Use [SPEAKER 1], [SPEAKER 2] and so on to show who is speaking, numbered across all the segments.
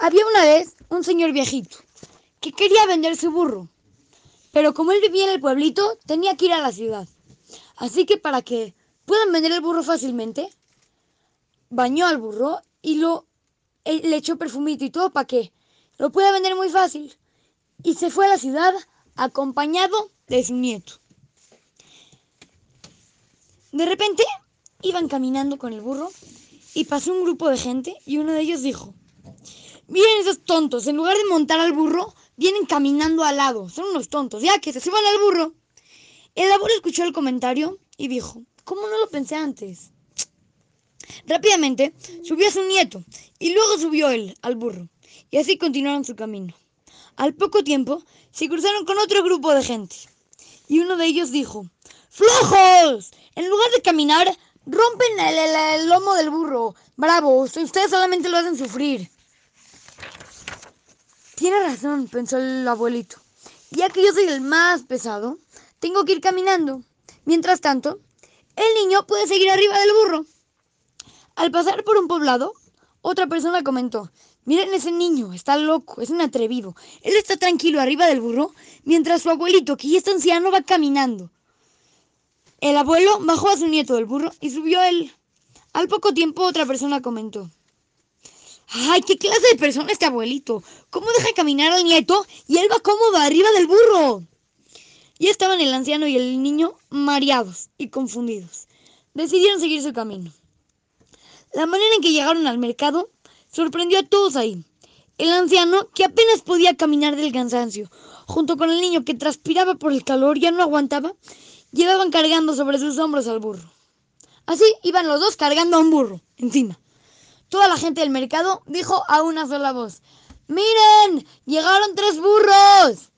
[SPEAKER 1] Había una vez un señor viejito que quería vender su burro, pero como él vivía en el pueblito, tenía que ir a la ciudad. Así que para que puedan vender el burro fácilmente, bañó al burro y lo eh, le echó perfumito y todo para que lo pueda vender muy fácil. Y se fue a la ciudad acompañado de su nieto. De repente iban caminando con el burro y pasó un grupo de gente y uno de ellos dijo, Miren esos tontos, en lugar de montar al burro, vienen caminando al lado. Son unos tontos, ya que se suban al burro. El abuelo escuchó el comentario y dijo, ¿cómo no lo pensé antes? Rápidamente subió a su nieto y luego subió él al burro. Y así continuaron su camino. Al poco tiempo se cruzaron con otro grupo de gente. Y uno de ellos dijo, ¡Flojos! En lugar de caminar, rompen el, el, el lomo del burro. Bravo, ustedes solamente lo hacen sufrir. Tiene razón, pensó el abuelito. Ya que yo soy el más pesado, tengo que ir caminando. Mientras tanto, el niño puede seguir arriba del burro. Al pasar por un poblado, otra persona comentó, miren ese niño, está loco, es un atrevido. Él está tranquilo arriba del burro, mientras su abuelito, que ya está anciano, va caminando. El abuelo bajó a su nieto del burro y subió él. Al poco tiempo otra persona comentó, ¡Ay, qué clase de persona este abuelito! ¿Cómo deja caminar al nieto y él va cómodo arriba del burro? Ya estaban el anciano y el niño mareados y confundidos. Decidieron seguir su camino. La manera en que llegaron al mercado sorprendió a todos ahí. El anciano, que apenas podía caminar del cansancio, junto con el niño que transpiraba por el calor, ya no aguantaba, llevaban cargando sobre sus hombros al burro. Así iban los dos cargando a un burro encima. Toda la gente del mercado dijo a una sola voz, ¡Miren! ¡Llegaron tres burros!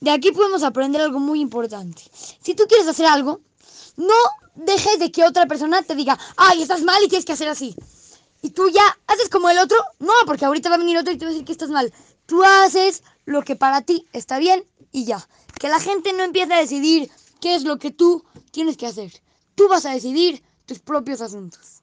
[SPEAKER 1] De aquí podemos aprender algo muy importante. Si tú quieres hacer algo, no dejes de que otra persona te diga, ¡ay, estás mal y tienes que hacer así! Y tú ya haces como el otro, no, porque ahorita va a venir otro y te va a decir que estás mal. Tú haces lo que para ti está bien y ya. Que la gente no empiece a decidir qué es lo que tú tienes que hacer. Tú vas a decidir tus propios asuntos.